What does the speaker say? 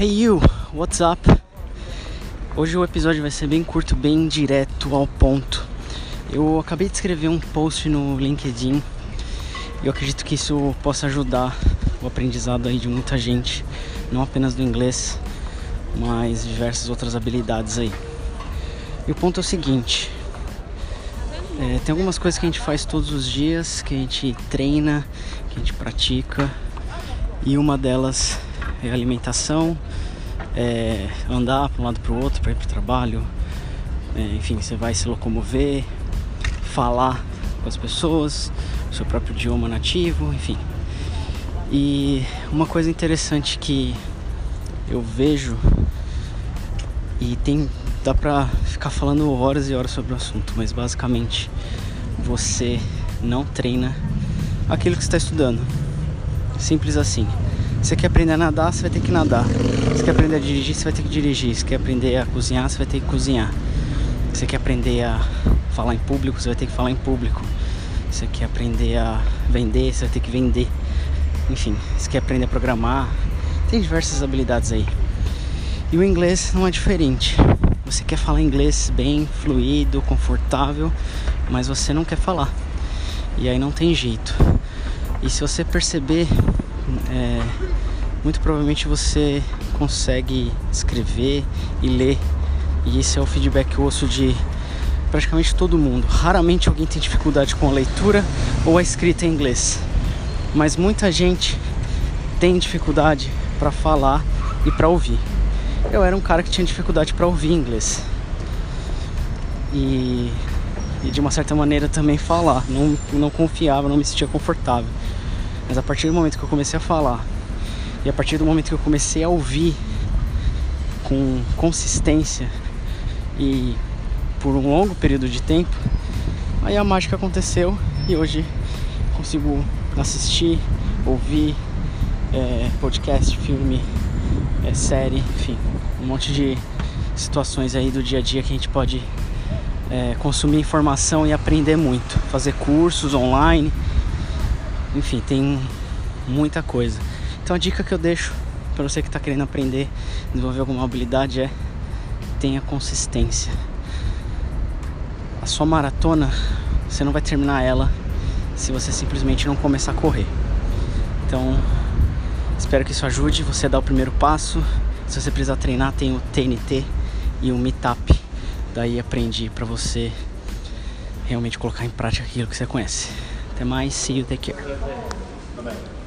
Hey you, what's up? Hoje o episódio vai ser bem curto, bem direto ao ponto. Eu acabei de escrever um post no LinkedIn e eu acredito que isso possa ajudar o aprendizado aí de muita gente, não apenas do inglês, mas diversas outras habilidades aí. E o ponto é o seguinte: é, tem algumas coisas que a gente faz todos os dias, que a gente treina, que a gente pratica, e uma delas é alimentação, é andar para um lado para o outro para ir para o trabalho, é, enfim, você vai se locomover, falar com as pessoas, seu próprio idioma nativo, enfim. E uma coisa interessante que eu vejo e tem dá pra ficar falando horas e horas sobre o assunto, mas basicamente você não treina aquilo que está estudando. Simples assim. Você quer aprender a nadar, você vai ter que nadar. Você quer aprender a dirigir, você vai ter que dirigir. Você quer aprender a cozinhar, você vai ter que cozinhar. Você quer aprender a falar em público, você vai ter que falar em público. Você quer aprender a vender, você vai ter que vender. Enfim, você quer aprender a programar. Tem diversas habilidades aí. E o inglês não é diferente. Você quer falar inglês bem, fluido, confortável, mas você não quer falar. E aí não tem jeito. E se você perceber, é, muito provavelmente você consegue escrever e ler. E esse é o feedback ouço de praticamente todo mundo. Raramente alguém tem dificuldade com a leitura ou a escrita em inglês, mas muita gente tem dificuldade para falar e para ouvir. Eu era um cara que tinha dificuldade para ouvir inglês e, e, de uma certa maneira também falar. Não, não confiava, não me sentia confortável. Mas a partir do momento que eu comecei a falar e a partir do momento que eu comecei a ouvir com consistência e por um longo período de tempo, aí a mágica aconteceu e hoje consigo assistir, ouvir é, podcast, filme, é, série, enfim, um monte de situações aí do dia a dia que a gente pode é, consumir informação e aprender muito, fazer cursos online, enfim, tem muita coisa. Então a dica que eu deixo para você que está querendo aprender, desenvolver alguma habilidade é tenha consistência sua maratona, você não vai terminar ela se você simplesmente não começar a correr. Então, espero que isso ajude você a dar o primeiro passo. Se você precisar treinar, tem o TNT e o Meetup. Daí aprendi para você realmente colocar em prática aquilo que você conhece. Até mais, see you, take care.